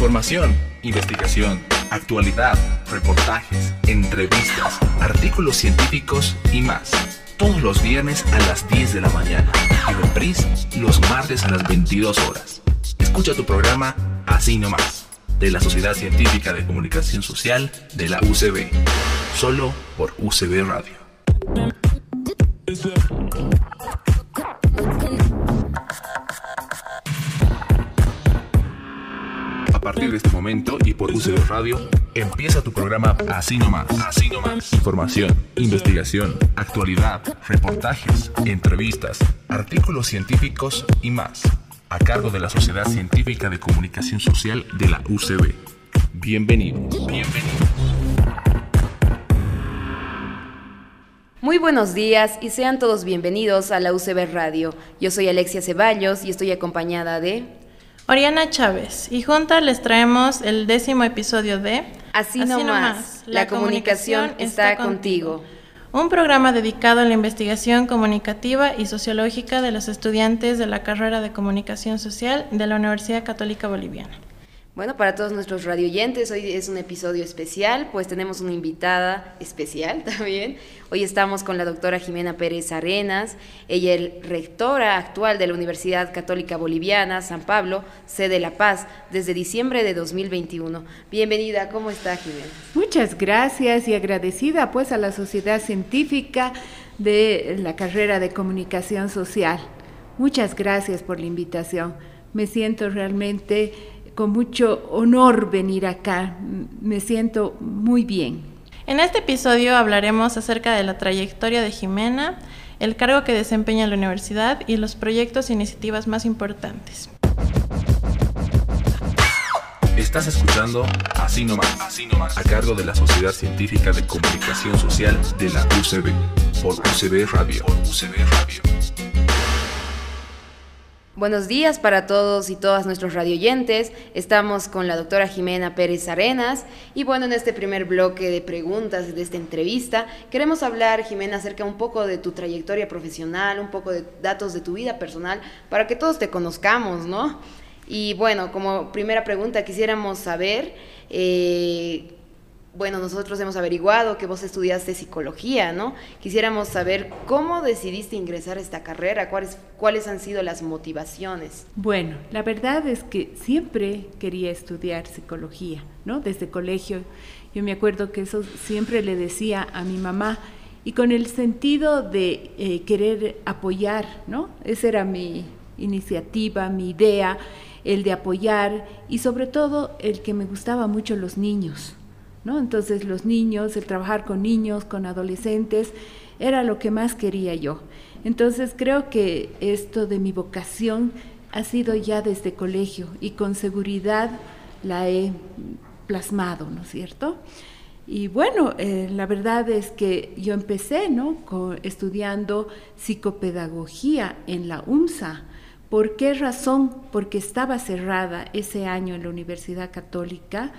Información, investigación, actualidad, reportajes, entrevistas, artículos científicos y más. Todos los viernes a las 10 de la mañana y reprise los martes a las 22 horas. Escucha tu programa Así nomás, de la Sociedad Científica de Comunicación Social de la UCB, solo por UCB Radio. Partir este momento y por UCB Radio, empieza tu programa Así nomás. Así nomás. Información, investigación, actualidad, reportajes, entrevistas, artículos científicos y más. A cargo de la Sociedad Científica de Comunicación Social de la UCB. Bienvenidos. Bienvenidos. Muy buenos días y sean todos bienvenidos a la UCB Radio. Yo soy Alexia Ceballos y estoy acompañada de Oriana Chávez y juntas les traemos el décimo episodio de Así, no más, la, comunicación, está contigo. Un programa dedicado a la investigación comunicativa y sociológica de los estudiantes de la carrera de comunicación social de la Universidad Católica Boliviana. Bueno, para todos nuestros radioyentes, hoy es un episodio especial, pues tenemos una invitada especial también. Hoy estamos con la doctora Jimena Pérez Arenas, ella es rectora actual de la Universidad Católica Boliviana, San Pablo, sede La Paz, desde diciembre de 2021. Bienvenida, ¿cómo está Jimena? Muchas gracias y agradecida pues a la Sociedad Científica de la carrera de Comunicación Social. Muchas gracias por la invitación. Me siento realmente con mucho honor venir acá. Me siento muy bien. En este episodio hablaremos acerca de la trayectoria de Jimena, el cargo que desempeña en la universidad y los proyectos e iniciativas más importantes. Estás escuchando Así nomás, Así nomás, a cargo de la Sociedad Científica de Comunicación Social de la UCB, por UCB Radio. Por UCB Radio. Buenos días para todos y todas nuestros radioyentes. Estamos con la doctora Jimena Pérez Arenas y bueno, en este primer bloque de preguntas de esta entrevista queremos hablar, Jimena, acerca un poco de tu trayectoria profesional, un poco de datos de tu vida personal para que todos te conozcamos, ¿no? Y bueno, como primera pregunta quisiéramos saber... Eh, bueno, nosotros hemos averiguado que vos estudiaste psicología, ¿no? Quisiéramos saber cómo decidiste ingresar a esta carrera, cuáles, cuáles han sido las motivaciones. Bueno, la verdad es que siempre quería estudiar psicología, ¿no? Desde colegio. Yo me acuerdo que eso siempre le decía a mi mamá y con el sentido de eh, querer apoyar, ¿no? Esa era mi iniciativa, mi idea, el de apoyar y sobre todo el que me gustaba mucho los niños. ¿No? Entonces los niños, el trabajar con niños, con adolescentes, era lo que más quería yo. Entonces creo que esto de mi vocación ha sido ya desde colegio y con seguridad la he plasmado, ¿no es cierto? Y bueno, eh, la verdad es que yo empecé ¿no? estudiando psicopedagogía en la UMSA. ¿Por qué razón? Porque estaba cerrada ese año en la Universidad Católica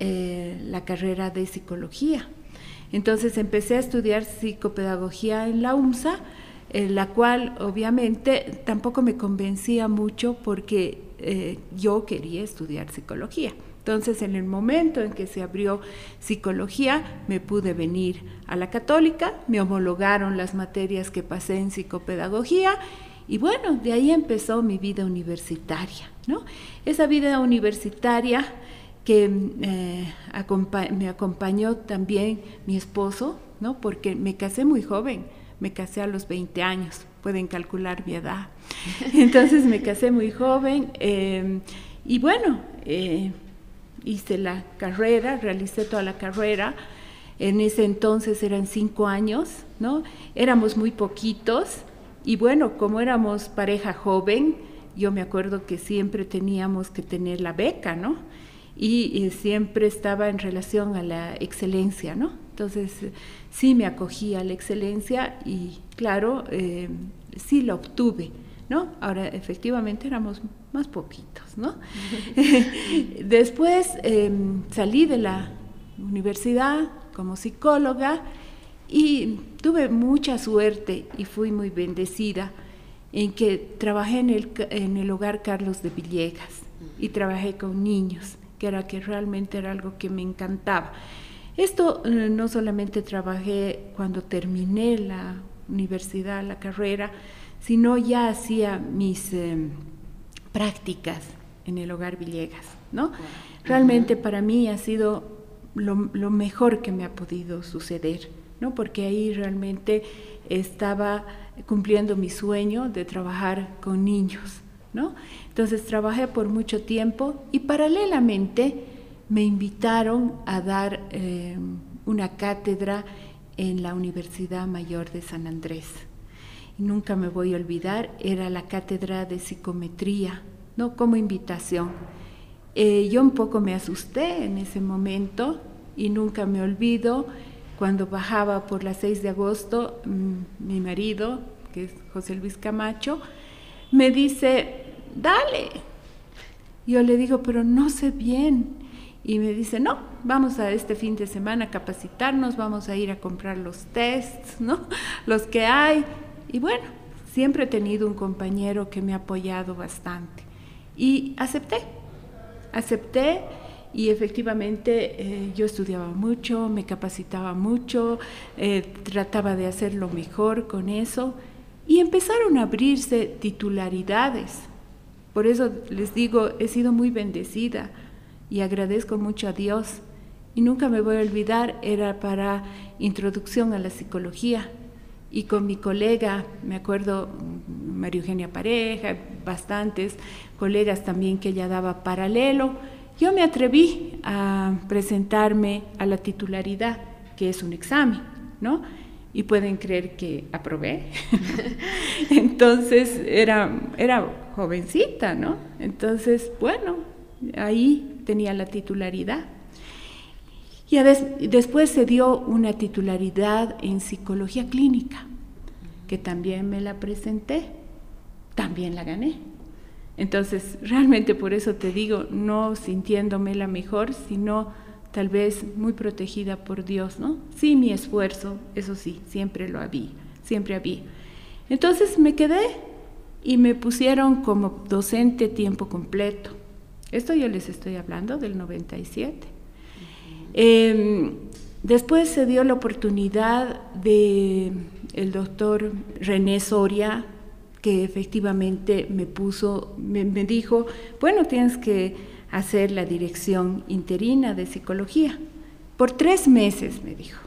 eh, la carrera de psicología. Entonces empecé a estudiar psicopedagogía en la UMSA, en la cual obviamente tampoco me convencía mucho porque eh, yo quería estudiar psicología. Entonces, en el momento en que se abrió psicología, me pude venir a la católica, me homologaron las materias que pasé en psicopedagogía y bueno, de ahí empezó mi vida universitaria, ¿no? Esa vida universitaria que eh, me acompañó también mi esposo, ¿no? porque me casé muy joven, me casé a los 20 años, pueden calcular mi edad. Entonces me casé muy joven em, y bueno, eh, hice la carrera, realicé toda la carrera. En ese entonces eran cinco años, ¿no? Éramos muy poquitos y bueno, como éramos pareja joven, yo me acuerdo que siempre teníamos que tener la beca, ¿no? Y, siempre estaba en relación a la excelencia, ¿no? Entonces, sí me acogí a la excelencia y, claro, eh, sí la obtuve, ¿no? Ahora, efectivamente, éramos más poquitos, ¿no? Después em, salí de la universidad como psicóloga y tuve mucha suerte y fui muy bendecida en que trabajé en el, en el hogar Carlos de Villegas y trabajé con niños que era que realmente era algo que me encantaba. Esto eh, no solamente trabajé cuando terminé la universidad, la carrera, sino ya hacía mis em, prácticas en el hogar Villegas, ¿no? Realmente para mí ha sido lo, mejor que me ha podido suceder, ¿no? Porque ahí realmente estaba cumpliendo mi sueño de trabajar con niños, ¿no? Entonces trabajé por mucho tiempo y paralelamente me invitaron a dar em, una cátedra en la Universidad Mayor de San Andrés. Y nunca me voy a olvidar, era la cátedra de psicometría, ¿no? Como invitación. Eh, yo un poco me asusté en ese momento y nunca me olvido cuando bajaba por las 6 de agosto, mm, mi marido, que es José Luis Camacho, me dice, dale. Yo le digo, pero no sé bien. Y me dice, no, vamos a este fin de semana a capacitarnos, vamos a ir a comprar los tests, ¿no? Los que hay. Y bueno, siempre he tenido un compañero que me ha apoyado bastante. Y acepté, acepté y efectivamente eh, yo estudiaba mucho, me capacitaba mucho, eh, trataba de hacer lo mejor con eso y empezaron a abrirse titularidades. Por eso les digo, he sido muy bendecida y agradezco mucho a Dios. Y nunca me voy a olvidar, era para introducción a la psicología. Y con mi colega, me acuerdo, María Eugenia Pareja, bastantes colegas también que ella daba paralelo, yo me atreví a presentarme a la titularidad, que es un examen, ¿no? Y pueden creer que aprobé. Entonces era, era jovencita, ¿no? Entonces, bueno, ahí tenía la titularidad. Y después se dio una titularidad en psicología clínica, que también me la presenté, también la gané. Entonces, realmente por eso te digo, no sintiéndome la mejor, sino tal vez muy protegida por Dios, ¿no? Sí, mi esfuerzo, eso sí, siempre lo había, siempre había. Entonces me quedé y me pusieron como docente tiempo completo. Esto yo les estoy hablando del 97. Em, después se dio la oportunidad de el doctor René Soria, que efectivamente me puso, me, dijo, bueno, tienes que hacer la dirección interina de psicología. Por tres meses, me dijo.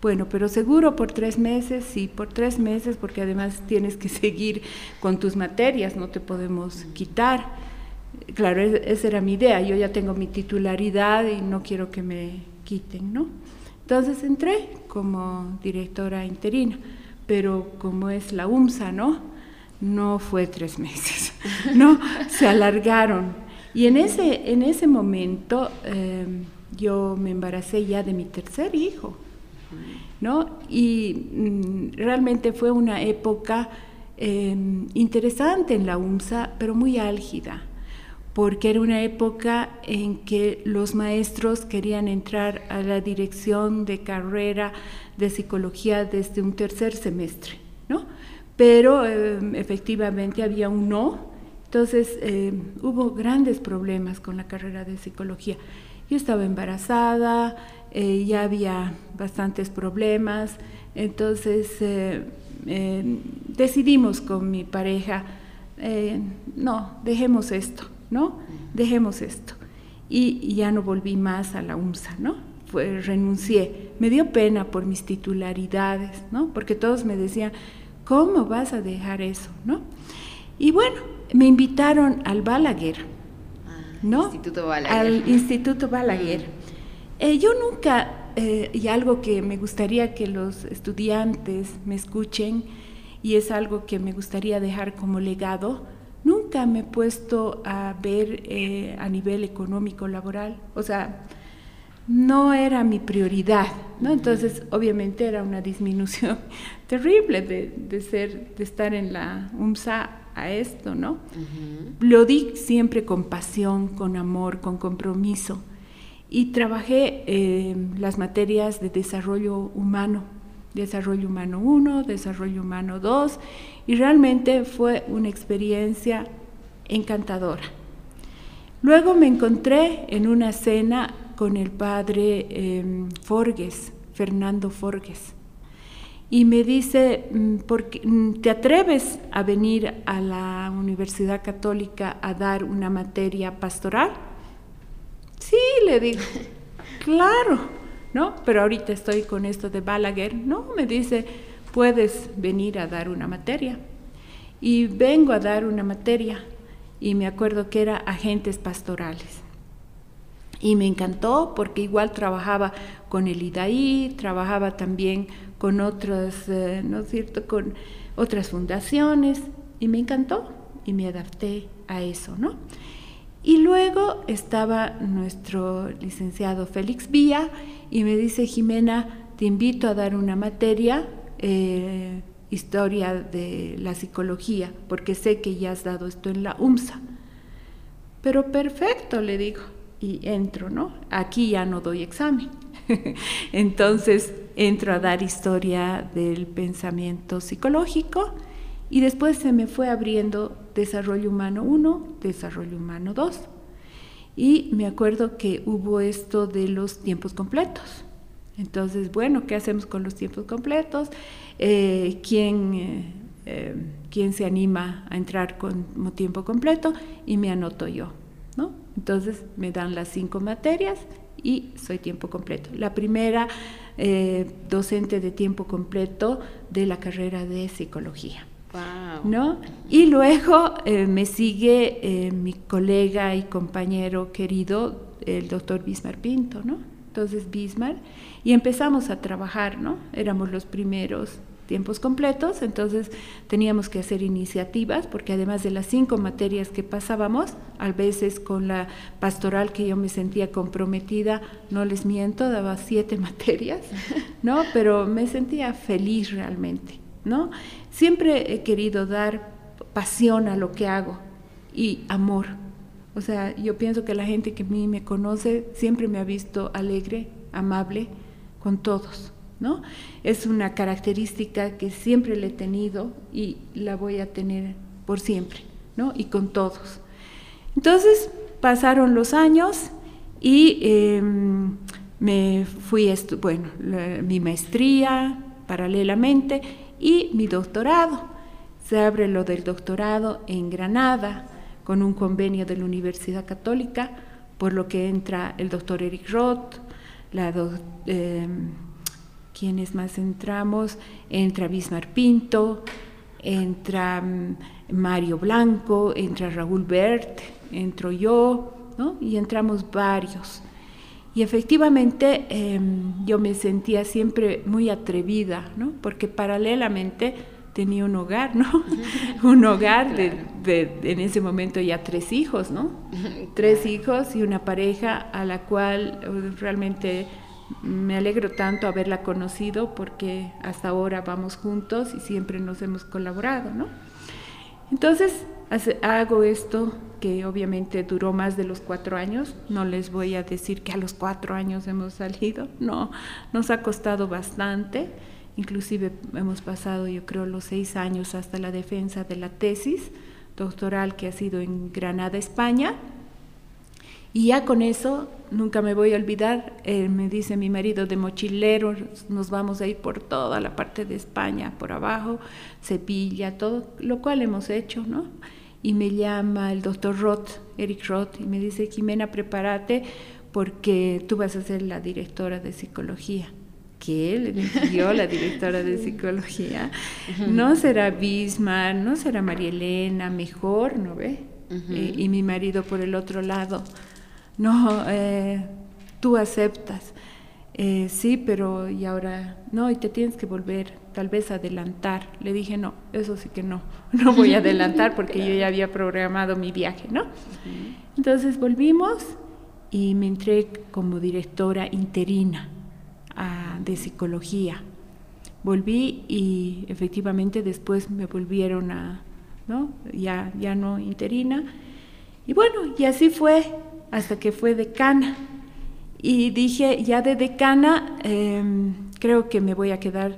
Bueno, pero seguro por tres meses, sí, por tres meses, porque además tienes que seguir con tus materias, no te podemos quitar claro, esa era mi idea, yo ya tengo mi titularidad y no quiero que me quiten, ¿no? Entonces entré como directora interina, pero como es la UMSA, ¿no? No fue tres meses, ¿no? Se alargaron. Y en ese, en ese momento em, yo me embaracé ya de mi tercer hijo, ¿no? Y mm, realmente fue una época em, interesante en la UMSA, pero muy álgida porque era una época en que los maestros querían entrar a la dirección de carrera de psicología desde un tercer semestre, ¿no? Pero eh, efectivamente había un no, entonces eh, hubo grandes problemas con la carrera de psicología. Yo estaba embarazada, eh, ya había bastantes problemas, entonces decidimos con mi pareja, no, dejemos esto ¿no? Dejemos esto. Y, ya no volví más a la UMSA, ¿no? Fue, renuncié. Me dio pena por mis titularidades, ¿no? Porque todos me decían, ¿cómo vas a dejar eso, ¿no? Y bueno, me invitaron al Balaguer, ah, ¿no? Instituto Balaguer. Al Instituto Balaguer. Eh, yo nunca, eh, y algo que me gustaría que los estudiantes me escuchen, y es algo que me gustaría dejar como legado, nunca me he puesto a ver eh, a nivel económico laboral, o sea, no era mi prioridad, ¿no? Entonces, obviamente era una disminución terrible de, ser, de estar en la UMSA a esto, ¿no? Lo di siempre con pasión, con amor, con compromiso. Y trabajé eh, las materias de desarrollo humano, desarrollo humano 1, desarrollo humano 2, y realmente fue una experiencia encantadora. Luego me encontré en una cena con el padre em, Forges, Fernando Forges, y me dice, mm, mm, ¿te atreves a venir a la Universidad Católica a dar una materia pastoral? Sí, le digo, claro, ¿no? Pero ahorita estoy con esto de Balaguer, ¿no? Me dice, puedes venir a dar una materia. Y vengo a dar una materia, y me acuerdo que era agentes pastorales. Y me encantó porque igual trabajaba con el IDAI, trabajaba también con otras, eh, ¿no es cierto?, con otras fundaciones, y me encantó y me adapté a eso, ¿no? Y luego estaba nuestro licenciado Félix Vía y me dice, Jimena, te invito a dar una materia, eh, historia de la psicología, porque sé que ya has dado esto en la UMSA. Pero perfecto, le digo, y entro, ¿no? Aquí ya no doy examen. Entonces entro a dar historia del pensamiento psicológico y después se me fue abriendo desarrollo humano 1, desarrollo humano 2. Y me acuerdo que hubo esto de los tiempos completos. Entonces, bueno, ¿qué hacemos con los tiempos completos? Eh, ¿quién, eh, eh, ¿Quién se anima a entrar como tiempo completo? Y me anoto yo, ¿no? Entonces me dan las cinco materias y soy tiempo completo. La primera docente de tiempo completo de la carrera de psicología. ¿no? Y luego me sigue mi colega y compañero querido, el doctor Bismar Pinto, ¿no? Entonces Bismar, y empezamos a trabajar, ¿no? Éramos los primeros tiempos completos, entonces teníamos que hacer iniciativas, porque además de las cinco materias que pasábamos, a veces con la pastoral que yo me sentía comprometida, no les miento, daba siete materias, ¿no? Pero me sentía feliz realmente, ¿no? Siempre he querido dar pasión a lo que hago y amor. O sea, yo pienso que la gente que a mí me conoce siempre me ha visto alegre, amable con todos. ¿No? Es una característica que siempre le he tenido y la voy a tener por siempre. Y con todos. Entonces pasaron los años y em, me fui, bueno, mi maestría paralelamente y mi doctorado. Se abre lo del doctorado en Granada con un convenio de la Universidad Católica, por lo que entra el doctor Eric Roth, la eh, quienes más entramos, entra Bismar Pinto, entra mm, Mario Blanco, entra Raúl Bert, entro yo, ¿no? y entramos varios. Y efectivamente em, yo me sentía siempre muy atrevida, ¿no? porque paralelamente tenía un hogar, ¿no? un hogar de, en ese momento ya tres hijos, ¿no? tres hijos y una pareja a la cual eh, realmente me alegro tanto haberla conocido porque hasta ahora vamos juntos y siempre nos hemos colaborado, ¿no? Entonces hago esto que obviamente duró más de los cuatro años, no les voy a decir que a los cuatro años hemos salido, no, nos ha costado bastante, inclusive hemos pasado yo creo los seis años hasta la defensa de la tesis doctoral que ha sido en Granada, España, y ya con eso, nunca me voy a olvidar, eh, me dice mi marido de mochilero, nos vamos a ir por toda la parte de España, por abajo, Sevilla, todo, lo cual hemos hecho, ¿no? Y me llama el doctor Roth, Eric Roth, y me dice, Jimena, prepárate porque tú vas a ser la directora de psicología. ¿Qué? Le dio la directora de psicología. No será Bismarck, no será María Elena, mejor, ¿no ve? Eh, y mi marido por el otro lado no, eh, tú aceptas. Eh, sí, pero y ahora no, y te tienes que volver, tal vez adelantar. Le dije, no, eso sí que no, no voy a adelantar porque yo ya había programado mi viaje, ¿no? Entonces volvimos y me entré como directora interina ah, de psicología. Volví y efectivamente después me volvieron a, ¿no? Ya, ya no interina. Y bueno, y así fue hasta que fue decana. Y dije, ya de decana, em, creo que me voy a quedar,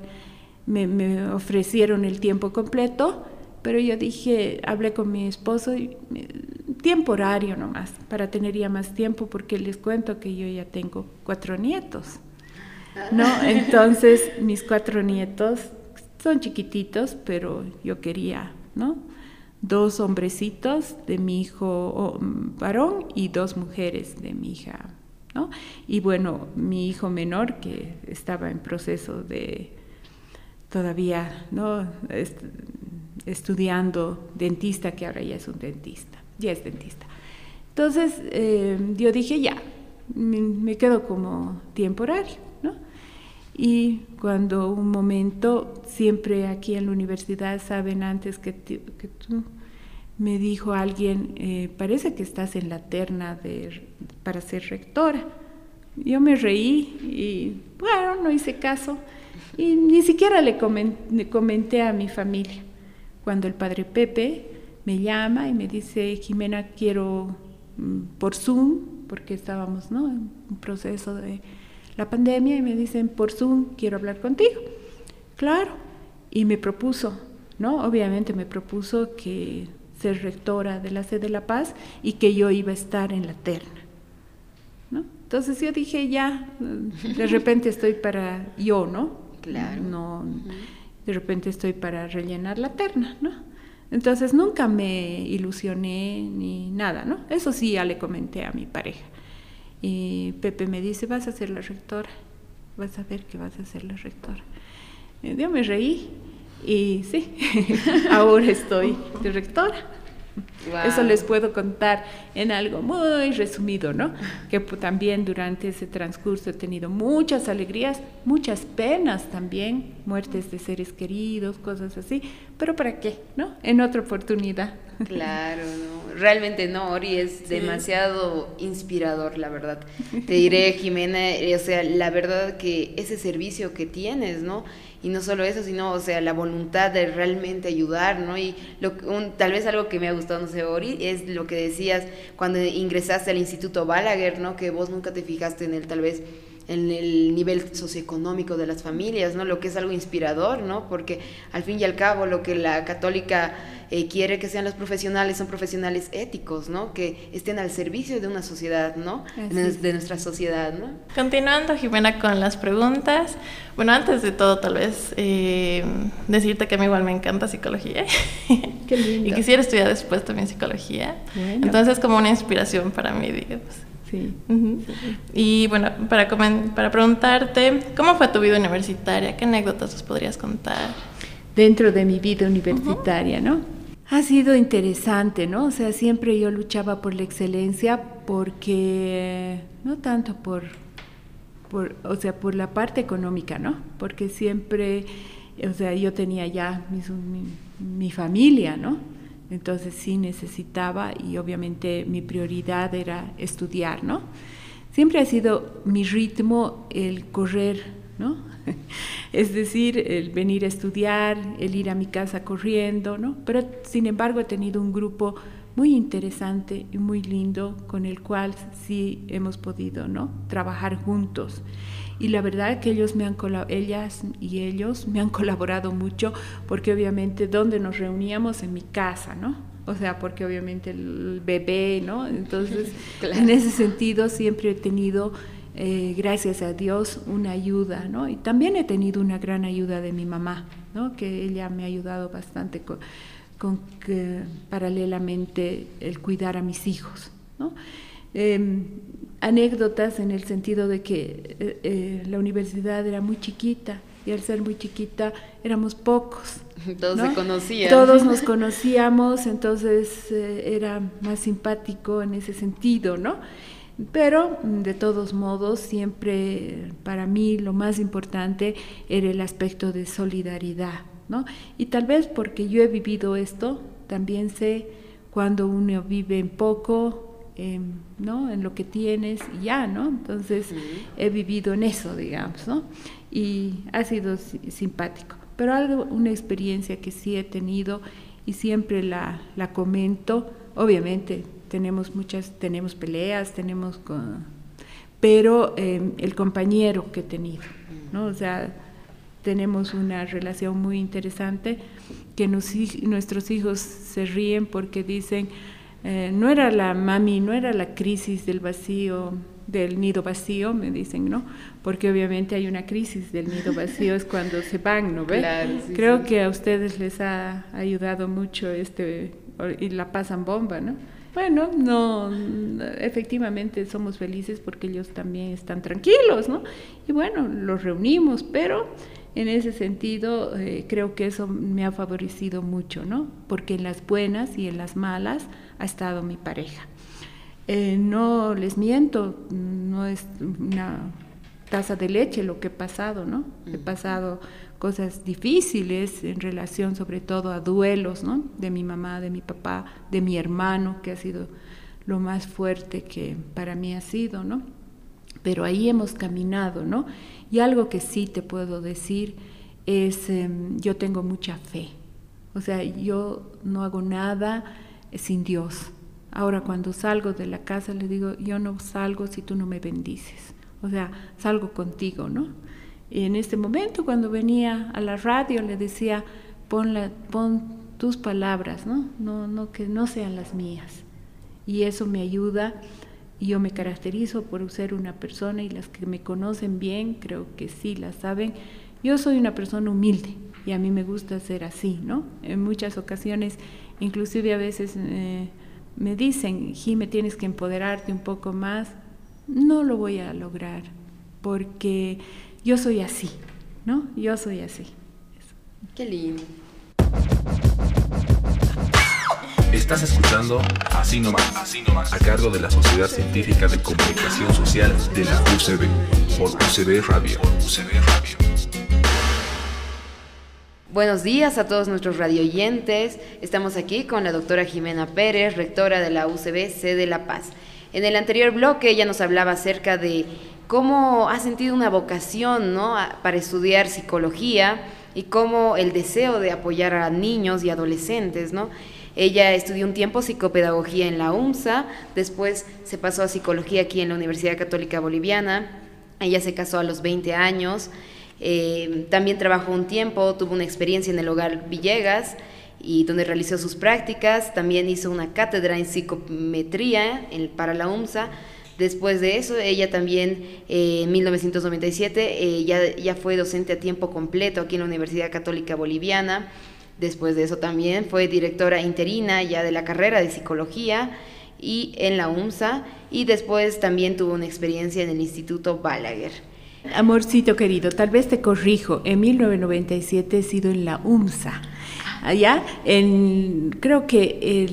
me, ofrecieron el tiempo completo, pero yo dije, hablé con mi esposo y temporario nomás, para tener ya más tiempo, porque les cuento que yo ya tengo cuatro nietos. ¿no? Entonces, mis cuatro nietos son chiquititos, pero yo quería, ¿no? Dos hombrecitos de mi hijo varón y dos mujeres de mi hija, ¿no? Y bueno, mi hijo menor que estaba en proceso de todavía, ¿no? estudiando dentista, que ahora ya es un dentista, ya es dentista. Entonces, eh, yo dije, ya, me quedo como temporario. Y cuando un momento, siempre aquí en la universidad saben antes que, que tú, me dijo alguien, eh, parece que estás en la terna de, para ser rectora. Yo me reí y bueno, no hice caso y ni siquiera le comenté a mi familia. Cuando el padre Pepe me llama y me dice, Jimena, quiero mm, por Zoom, porque estábamos ¿no? en un proceso de la pandemia y me dicen, por Zoom, quiero hablar contigo. Claro, y me propuso, ¿no? Obviamente me propuso que ser rectora de la sede de La Paz y que yo iba a estar en la terna. ¿no? Entonces yo dije, ya, de repente estoy para yo, ¿no? Claro. No, de repente estoy para rellenar la terna, ¿no? Entonces nunca me ilusioné ni nada, ¿no? Eso sí ya le comenté a mi pareja. Y Pepe me dice, vas a ser la rectora, vas a ver que vas a ser la rectora. yo me reí y sí, ahora estoy de rectora. Eso les puedo contar en algo muy resumido, ¿no? Que también durante ese transcurso he tenido muchas alegrías, muchas penas también, muertes de seres queridos, cosas así, pero ¿para qué? ¿No? En otra oportunidad. Claro, no, realmente no, Ori es demasiado inspirador, la verdad. Te diré, Jimena, o sea, la verdad que ese servicio que tienes, ¿no? y no solo eso, sino, o sea, la voluntad de realmente ayudar, ¿no? Y lo, un, tal vez algo que me ha gustado, no sé, Ori, es lo que decías cuando ingresaste al Instituto Balaguer, ¿no? Que vos nunca te fijaste en él, tal vez en el nivel socioeconómico de las familias, ¿no? Lo que es algo inspirador, ¿no? Porque al fin y al cabo lo que la católica eh, quiere que sean los profesionales son profesionales éticos, ¿no? Que estén al servicio de una sociedad, ¿no? De, nuestra sociedad, ¿no? Continuando, Jimena, con las preguntas. Bueno, antes de todo, tal vez eh, decirte que a mí igual me encanta psicología. Qué lindo. y quisiera estudiar después también psicología. Entonces, como una inspiración para mí, digamos. Sí. Y bueno, para, para preguntarte, ¿cómo fue tu vida universitaria? ¿Qué anécdotas os podrías contar? Dentro de mi vida universitaria, ¿no? Ha sido interesante, ¿no? O sea, siempre yo luchaba por la excelencia porque, no tanto por, por o sea, por la parte económica, ¿no? Porque siempre, o sea, yo tenía ya mi familia, ¿no? Entonces sí necesitaba y obviamente mi prioridad era estudiar, ¿no? Siempre ha sido mi ritmo el correr, ¿no? es decir, el venir a estudiar, el ir a mi casa corriendo, ¿no? Pero sin embargo he tenido un grupo muy interesante y muy lindo con el cual sí hemos podido, ¿no? Trabajar juntos y la verdad que ellos me han ellas y ellos me han colaborado mucho porque obviamente donde nos reuníamos en mi casa, ¿no? O sea, porque obviamente el bebé, ¿no? Entonces, en ese sentido siempre he tenido, eh, gracias a Dios, una ayuda, ¿no? Y también he tenido una gran ayuda de mi mamá, ¿no? Que ella me ha ayudado bastante con, con que, paralelamente el cuidar a mis hijos, ¿no? Em, anécdotas en el sentido de que eh, eh, la universidad era muy chiquita y al ser muy chiquita éramos pocos. Todos se conocían. Todos nos conocíamos, entonces eh, era más simpático en ese sentido, ¿no? Pero de todos modos, siempre para mí lo más importante era el aspecto de solidaridad, ¿no? Y tal vez porque yo he vivido esto, también sé cuando uno vive en poco, ¿no? En lo que tienes y ya, ¿no? Entonces he vivido en eso, digamos, ¿no? Y ha sido simpático. Pero algo, una experiencia que sí he tenido y siempre la, la comento, obviamente tenemos muchas, tenemos peleas, tenemos, pero em, el compañero que he tenido, ¿no? O sea, tenemos una relación muy interesante que nos, nuestros hijos se ríen porque dicen, Eh, no era la mami, no era la crisis del vacío, del nido vacío, me dicen, ¿no? Porque obviamente hay una crisis del nido vacío, es cuando se van, ¿no ve? Creo que a ustedes les ha ayudado mucho este, y la pasan bomba, ¿no? Bueno, no, efectivamente somos felices porque ellos también están tranquilos, ¿no? Y bueno, los reunimos, pero en ese sentido eh, creo que eso me ha favorecido mucho, ¿no? Porque en las buenas y en las malas ha estado mi pareja. Eh, no les miento, no es una taza de leche lo que he pasado, ¿no? He pasado cosas difíciles en relación sobre todo a duelos, ¿no? De mi mamá, de mi papá, de mi hermano, que ha sido lo más fuerte que para mí ha sido, ¿no? Pero ahí hemos caminado, ¿no? Y algo que sí te puedo decir es, em, yo tengo mucha fe. O sea, yo no hago nada sin Dios. Ahora cuando salgo de la casa le digo, yo no salgo si tú no me bendices. O sea, salgo contigo, ¿no? Y en este momento cuando venía a la radio le decía, pon, pon tus palabras, ¿no? No, no, que no sean las mías. Y eso me ayuda. Yo me caracterizo por ser una persona y las que me conocen bien, creo que sí la saben. Yo soy una persona humilde y a mí me gusta ser así, ¿no? En muchas ocasiones, inclusive a veces... Eh, me dicen, Jime, tienes que empoderarte un poco más, no lo voy a lograr, porque yo soy así, ¿no? Yo soy así. Qué lindo. Estás escuchando Así nomás, Así nomás, a cargo de la Sociedad Científica de Comunicación Social de la UCB, por UCB Radio. UCB Radio. Buenos días a todos nuestros radioyentes. Estamos aquí con la doctora Jimena Pérez, rectora de la UCB C de La Paz. En el anterior bloque ella nos hablaba acerca de cómo ha sentido una vocación ¿no? para estudiar psicología y cómo el deseo de apoyar a niños y adolescentes. ¿no? Ella estudió un tiempo psicopedagogía en la UMSA, después se pasó a psicología aquí en la Universidad Católica Boliviana. Ella se casó a los 20 años. Eh, también trabajó un tiempo, tuvo una experiencia en el hogar Villegas y donde realizó sus prácticas. También hizo una cátedra en psicometría para la UMSA. Después de eso, ella también eh, en 1997 eh, ya, ya fue docente a tiempo completo aquí en la Universidad Católica Boliviana. Después de eso también fue directora interina ya de la carrera de psicología y en la UMSA y después también tuvo una experiencia en el Instituto Balaguer. Amorcito querido, tal vez te corrijo, en 1997 he sido en la UMSA. Allá, creo que,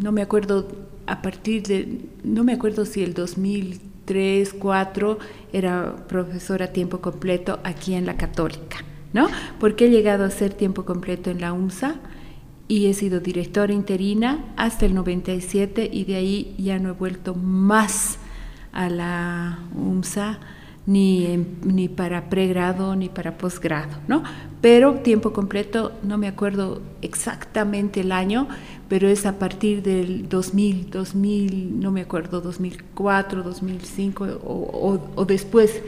no me acuerdo, a partir de, no me acuerdo si el 2003, 2004 era profesora a tiempo completo aquí en la Católica, ¿no? Porque he llegado a ser tiempo completo en la UMSA y he sido directora interina hasta el 97 y de ahí ya no he vuelto más a la UMSA ni, ni para pregrado ni para posgrado, ¿no? Pero tiempo completo, no me acuerdo exactamente el año, pero es a partir del 2000, 2000, no me acuerdo, 2004, 2005 o, o, después.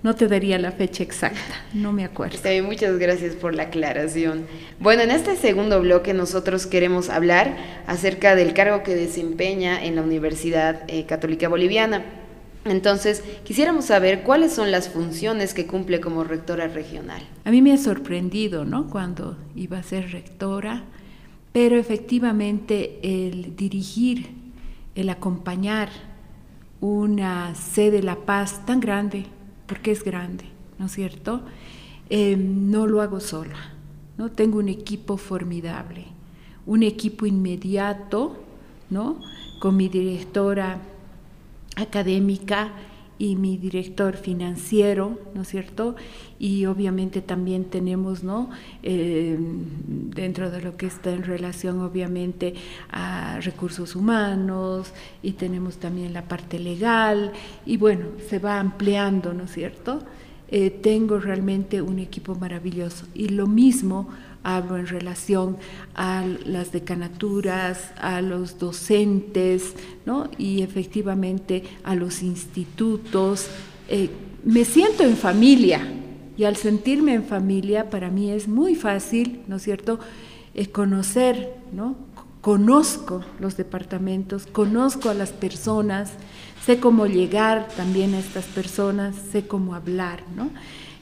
No te daría la fecha exacta, no me acuerdo. muchas gracias por la aclaración. Bueno, en este segundo bloque nosotros queremos hablar acerca del cargo que desempeña en la Universidad eh, Católica Boliviana. Entonces, quisiéramos saber cuáles son las funciones que cumple como rectora regional. A mí me ha sorprendido, ¿no? Cuando iba a ser rectora, pero efectivamente el dirigir, el acompañar una sede de La Paz tan grande, porque es grande, ¿no es cierto? Eh, no lo hago sola, ¿no? Tengo un equipo formidable, un equipo inmediato, ¿no? Con mi directora académica y mi director financiero, ¿no es cierto? Y obviamente también tenemos, ¿no? Eh, dentro de lo que está en relación, obviamente, a recursos humanos y tenemos también la parte legal y bueno, se va ampliando, ¿no es cierto? Eh, tengo realmente un equipo maravilloso y lo mismo hablo en relación a las decanaturas, a los docentes, ¿no? y efectivamente a los institutos. Eh, me siento en familia y al sentirme en familia para mí es muy fácil, ¿no es cierto?, eh, conocer, ¿no? conozco los departamentos, conozco a las personas, sé cómo llegar también a estas personas, sé cómo hablar, ¿no?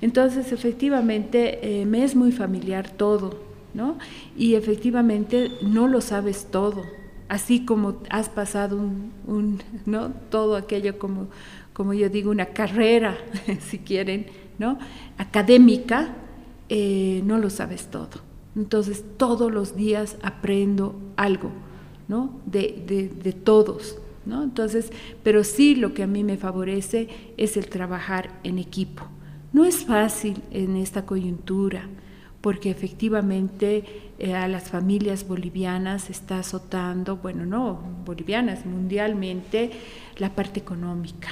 Entonces, efectivamente, eh, me es muy familiar todo, ¿no? Y efectivamente no lo sabes todo, así como has pasado un, ¿no? Todo aquello como, como yo digo, una carrera, si quieren, ¿no? Académica, eh, no lo sabes todo. Entonces, todos los días aprendo algo, ¿no? De, de todos, ¿no? Entonces, pero sí lo que a mí me favorece es el trabajar en equipo. No es fácil en esta coyuntura, porque efectivamente eh, a las familias bolivianas está azotando, bueno, no bolivianas, mundialmente, la parte económica.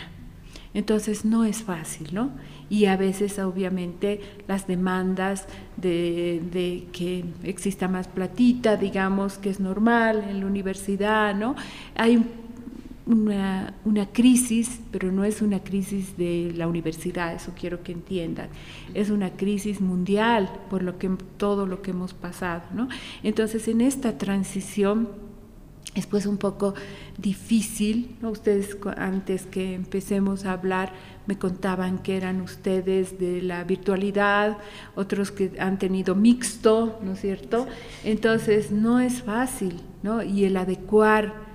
Entonces no es fácil, ¿no? Y a veces obviamente las demandas de, de, que exista más platita, digamos, que es normal en la universidad, ¿no? Hay un una, una, crisis, pero no es una crisis de la universidad, eso quiero que entiendan, es una crisis mundial por lo que, todo lo que hemos pasado. ¿no? Entonces, en esta transición es pues un poco difícil, ¿no? ustedes antes que empecemos a hablar me contaban que eran ustedes de la virtualidad, otros que han tenido mixto, ¿no es cierto? Entonces no es fácil, ¿no? Y el adecuar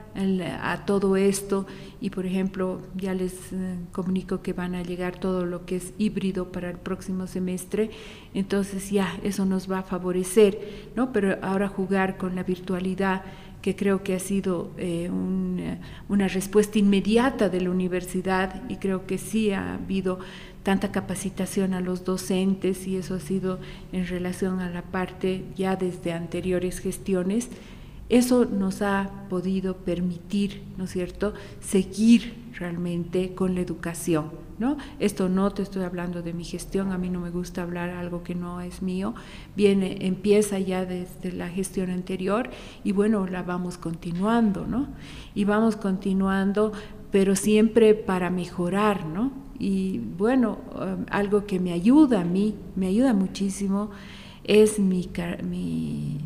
a todo esto y por ejemplo ya les eh, comunico que van a llegar todo lo que es híbrido para el próximo semestre, entonces ya eso nos va a favorecer, ¿no? Pero ahora jugar con la virtualidad que creo que ha sido eh, una respuesta inmediata de la universidad y creo que sí ha habido tanta capacitación a los docentes y eso ha sido en relación a la parte ya desde anteriores gestiones eso nos ha podido permitir, ¿no es cierto?, seguir realmente con la educación, ¿no? Esto no te estoy hablando de mi gestión, a mí no me gusta hablar algo que no es mío, viene, empieza ya desde la gestión anterior y bueno, la vamos continuando, ¿no? Y vamos continuando, pero siempre para mejorar, ¿no? Y bueno, um, algo que me ayuda a mí, me ayuda muchísimo, es mi, mi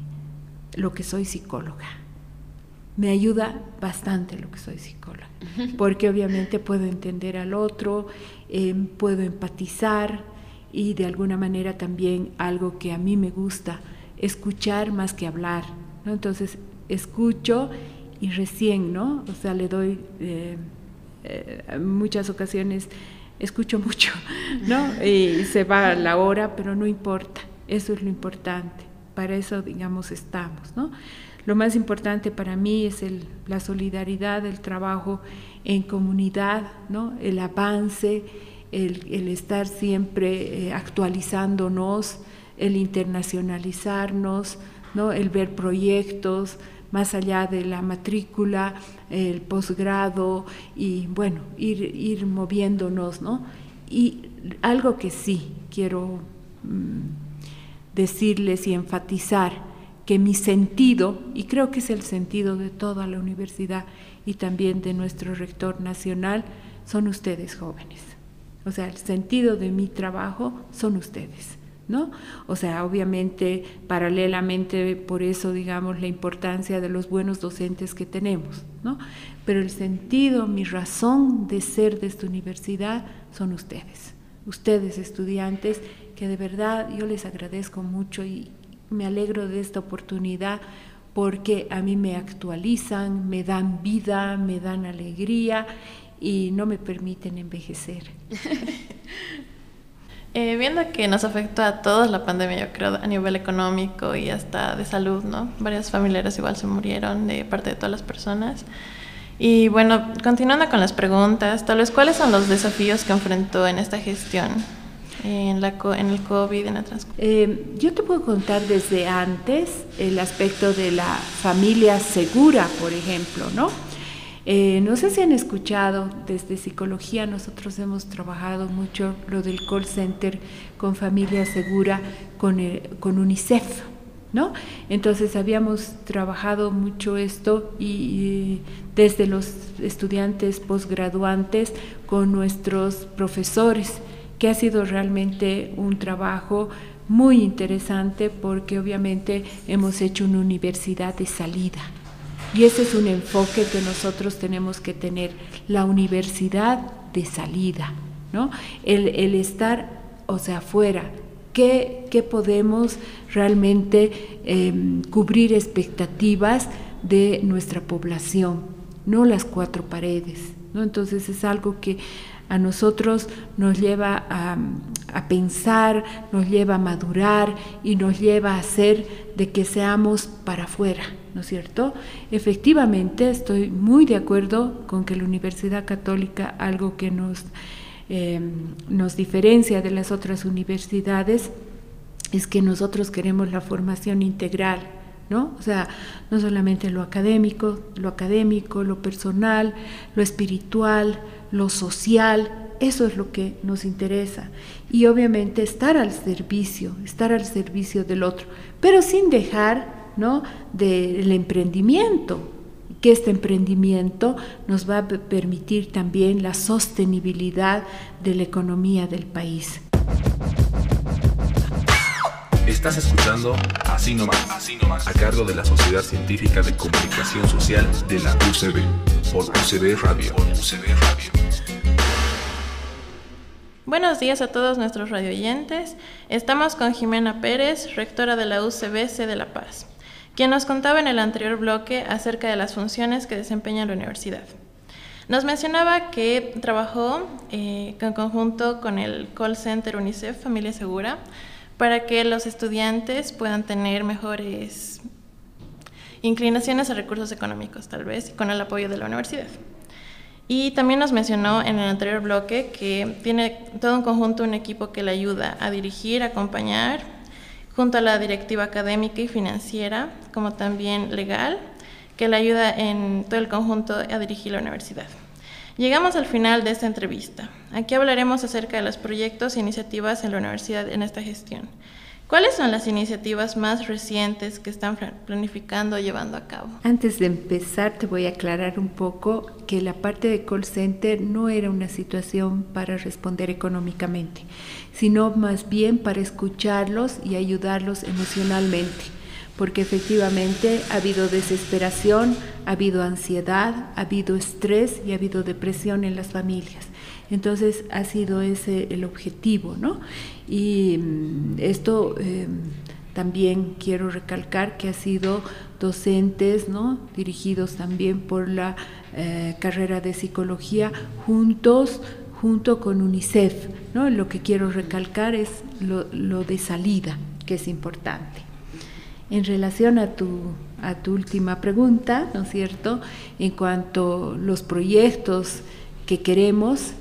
lo que soy psicóloga. Me ayuda bastante lo que soy psicóloga, porque obviamente puedo entender al otro, em, puedo empatizar y de alguna manera también algo que a mí me gusta, escuchar más que hablar. ¿no? Entonces, escucho y recién, ¿no? O sea, le doy eh, eh, muchas ocasiones, escucho mucho, ¿no? Y se va la hora, pero no importa, eso es lo importante para eso, digamos, estamos. ¿no? Lo más importante para mí es el, la solidaridad, el trabajo en comunidad, ¿no? el avance, el, el estar siempre eh, actualizándonos, el internacionalizarnos, ¿no? el ver proyectos más allá de la matrícula, el posgrado y bueno, ir, ir moviéndonos, ¿no? Y algo que sí quiero... Mm, decirles y enfatizar que mi sentido, y creo que es el sentido de toda la universidad y también de nuestro rector nacional, son ustedes jóvenes. O sea, el sentido de mi trabajo son ustedes. ¿No? O sea, obviamente, paralelamente, por eso, digamos, la importancia de los buenos docentes que tenemos, ¿no? Pero el sentido, mi razón de ser de esta universidad son ustedes, ustedes estudiantes de verdad yo les agradezco mucho y me alegro de esta oportunidad porque a mí me actualizan, me dan vida, me dan alegría y no me permiten envejecer. Eh, viendo que nos afectó a todos la pandemia, yo creo, a nivel económico y hasta de salud, ¿no? Varios familiares igual se murieron de parte de todas las personas. Y bueno, continuando con las preguntas, tal vez, ¿cuáles son los desafíos que enfrentó en esta gestión? En, la, en el COVID, en la eh, yo te puedo contar desde antes el aspecto de la familia segura, por ejemplo, ¿no? Eh, no sé si han escuchado, desde psicología nosotros hemos trabajado mucho lo del call center con familia segura, con, con UNICEF, ¿no? Entonces habíamos trabajado mucho esto y, desde los estudiantes posgraduantes con nuestros profesores que ha sido realmente un trabajo muy interesante porque obviamente hemos hecho una universidad de salida, Y ese es un enfoque que nosotros tenemos que tener, la universidad de salida, ¿no? El, estar, o sea, afuera, ¿qué, podemos realmente em, cubrir expectativas de nuestra población? No las cuatro paredes, ¿no? Entonces es algo que a nosotros nos lleva a, pensar, nos lleva a madurar y nos lleva a hacer de que seamos para afuera, ¿no es cierto? Efectivamente, estoy muy de acuerdo con que la Universidad Católica, algo que nos, eh, nos diferencia de las otras universidades, es que nosotros queremos la formación integral, ¿no? O sea, no solamente lo académico, lo académico, lo personal, lo espiritual, lo social, eso es lo que nos interesa. Y obviamente estar al servicio, estar al servicio del otro, pero sin dejar ¿no? del emprendimiento, que este emprendimiento nos va a permitir también la sostenibilidad de la economía del país. Estás escuchando Así nomás, Así a cargo de la Sociedad Científica de Comunicación Social de la UCB, por UCB Radio. UCB Radio. Buenos días a todos nuestros radioyentes. Estamos con Jimena Pérez, rectora de la UCBC de La Paz, quien nos contaba en el anterior bloque acerca de las funciones que desempeña la universidad. Nos mencionaba que trabajó eh, en conjunto con el call center UNICEF Familia Segura para que los estudiantes puedan tener mejores inclinaciones a recursos económicos, tal vez, con el apoyo de la universidad. Y también nos mencionó en el anterior bloque que tiene todo un conjunto, un equipo que le ayuda a dirigir, acompañar, junto a la directiva académica y financiera, como también legal, que le ayuda en todo el conjunto a dirigir la universidad. Llegamos al final de esta entrevista. Aquí hablaremos acerca de los proyectos e iniciativas en la universidad en esta gestión. ¿Cuáles son las iniciativas más recientes que están planificando o llevando a cabo? Antes de empezar, te voy a aclarar un poco que la parte de call center no era una situación para responder económicamente, sino más bien para escucharlos y ayudarlos emocionalmente, porque efectivamente ha habido desesperación, ha habido ansiedad, ha habido estrés y ha habido depresión en las familias. Entonces ha sido ese el objetivo, ¿no? Y mm, esto eh, también quiero recalcar que ha sido docentes, ¿no? Dirigidos también por la eh, carrera de psicología juntos junto con UNICEF, ¿no? Lo que quiero recalcar es lo, lo de salida, que es importante. En relación a tu, última pregunta, ¿no es cierto? En cuanto a los proyectos que queremos,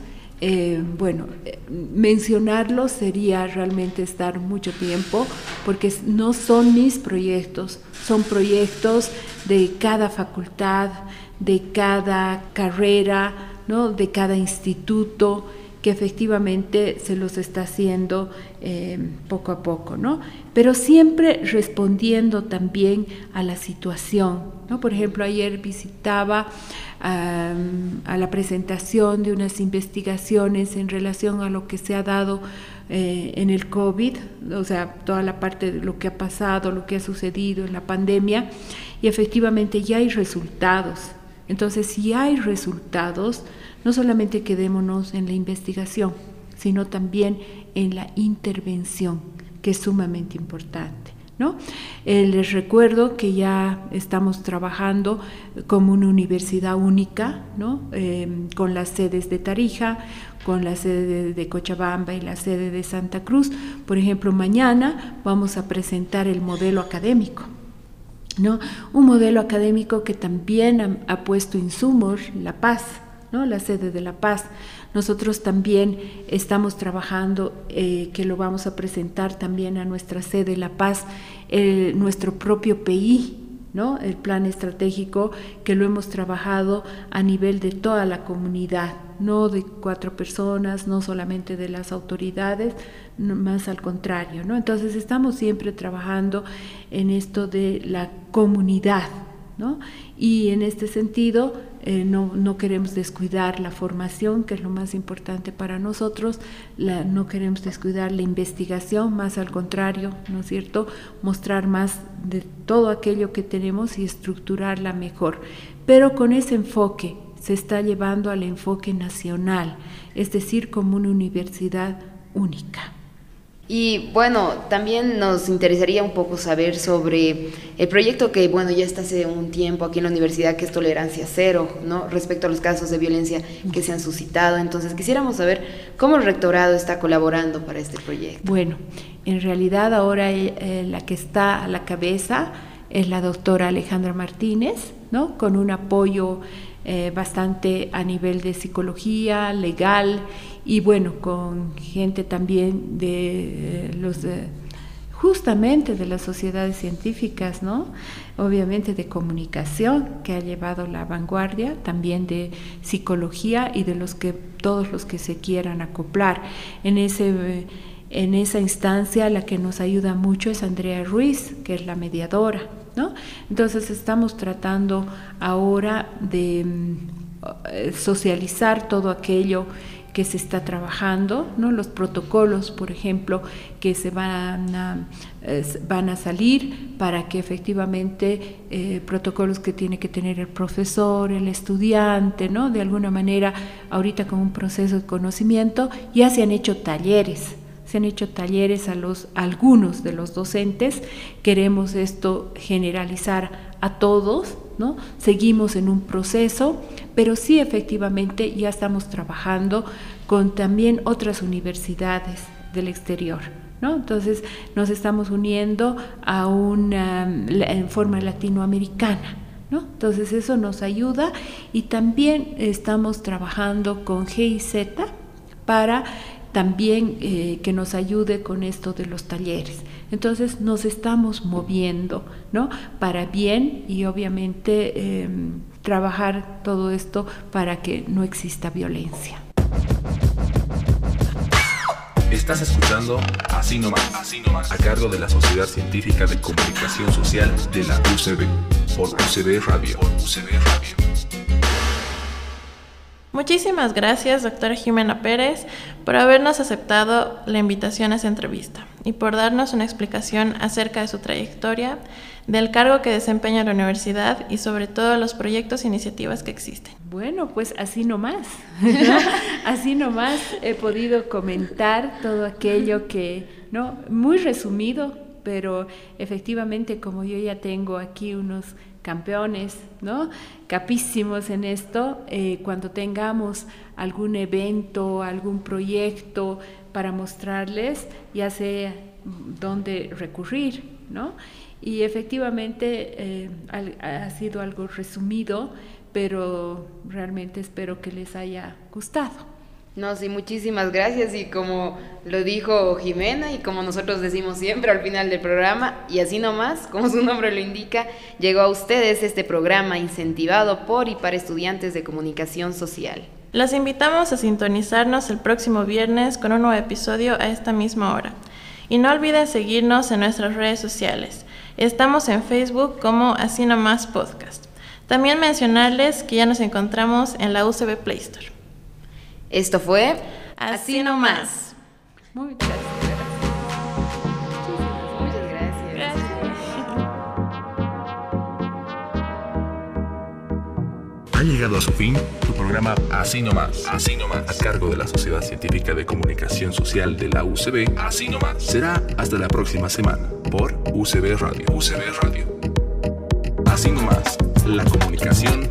eh, bueno, mencionarlo sería realmente estar mucho tiempo, porque no son mis proyectos, son proyectos de cada facultad, de cada carrera, ¿no? de cada instituto que efectivamente se los está haciendo eh, poco a poco, ¿no? Pero siempre respondiendo también a la situación, ¿no? Por ejemplo, ayer visitaba a la presentación de unas investigaciones en relación a lo que se ha dado eh, en el COVID, o sea, toda la parte de lo que ha pasado, lo que ha sucedido en la pandemia, y efectivamente ya hay resultados. Entonces, si hay resultados, no solamente quedémonos en la investigación, sino también en la intervención, que es sumamente importante. ¿no? Eh, les recuerdo que ya estamos trabajando como una universidad única, ¿no? Eh, con las sedes de Tarija, con la sede de, Cochabamba y la sede de Santa Cruz. Por ejemplo, mañana vamos a presentar el modelo académico. ¿no? Un modelo académico que también ha, ha puesto insumos, la paz, la sede de La Paz. Nosotros también estamos trabajando, eh, que lo vamos a presentar también a nuestra sede La Paz, nuestro propio PI, ¿no? el plan estratégico que lo hemos trabajado a nivel de toda la comunidad, no de cuatro personas, no solamente de las autoridades, más al contrario. ¿no? Entonces estamos siempre trabajando en esto de la comunidad, Y en este sentido, eh, no, no, queremos descuidar la formación, que es lo más importante para nosotros, no queremos descuidar la investigación, más al contrario, ¿no es cierto? Mostrar más de todo aquello que tenemos y estructurarla mejor. Pero con ese enfoque se está llevando al enfoque nacional, es decir, como una universidad única. Y bueno, también nos interesaría un poco saber sobre el proyecto que, bueno, ya está hace un tiempo aquí en la universidad, que es Tolerancia Cero, ¿no? Respecto a los casos de violencia que se han suscitado. Entonces, quisiéramos saber cómo el rectorado está colaborando para este proyecto. Bueno, en realidad ahora eh, la que está a la cabeza es la doctora Alejandra Martínez, ¿no? Con un apoyo eh, bastante a nivel de psicología, legal y bueno, con gente también de eh, los justamente de las sociedades científicas, ¿no? Obviamente de comunicación que ha llevado la vanguardia, también de psicología y de los que todos los que se quieran acoplar en ese en esa instancia la que nos ayuda mucho es Andrea Ruiz, que es la mediadora, Entonces estamos tratando ahora de mm, socializar todo aquello que se está trabajando, ¿no? los protocolos, por ejemplo, que se van a, a salir para que efectivamente eh, protocolos que tiene que tener el profesor, el estudiante, ¿no? de alguna manera, ahorita con un proceso de conocimiento, ya se han hecho talleres se han hecho talleres a los algunos de los docentes, queremos esto generalizar a todos, ¿no? Seguimos en un proceso, pero sí efectivamente ya estamos trabajando con también otras universidades del exterior. ¿No? Entonces nos estamos uniendo a una en forma latinoamericana. ¿No? Entonces eso nos ayuda y también estamos trabajando con GIZ para también eh, que nos ayude con esto de los talleres. Entonces nos estamos moviendo, ¿no? Para bien y obviamente em, trabajar todo esto para que no exista violencia. Estás escuchando Así nomás, Así nomás, a cargo de la Sociedad Científica de Comunicación Social de la UCB, por UCB Radio. Por UCB Radio. Muchísimas gracias, doctora Jimena Pérez, por habernos aceptado la invitación a esta entrevista y por darnos una explicación acerca de su trayectoria, del cargo que desempeña la universidad y sobre todo los proyectos e iniciativas que existen. Bueno, pues así nomás, así nomás he podido comentar todo aquello que, ¿no? Muy resumido, pero efectivamente como yo ya tengo aquí unos campeones, ¿no? Capísimos en esto, eh, cuando tengamos algún evento, algún proyecto para mostrarles, ya sé dónde recurrir, ¿no? Y efectivamente eh, ha sido algo resumido, pero realmente espero que les haya gustado. No, sí, muchísimas gracias y como lo dijo Jimena y como nosotros decimos siempre al final del programa, y así nomás, como su nombre lo indica, llegó a ustedes este programa incentivado por y para estudiantes de comunicación social. Los invitamos a sintonizarnos el próximo viernes con un nuevo episodio a esta misma hora. Y no olviden seguirnos en nuestras redes sociales. Estamos en Facebook como Así Nomás Podcast. También mencionarles que ya nos encontramos en la UCB Play Store. Esto fue Así nomás. Muy gracias. Muchas gracias. Ha llegado a su fin tu programa Así nomás, Así nomás, a cargo de la Sociedad Científica de Comunicación Social de la UCB. Así nomás. Será hasta la próxima semana por UCB Radio. UCB Radio. Así nomás, la comunicación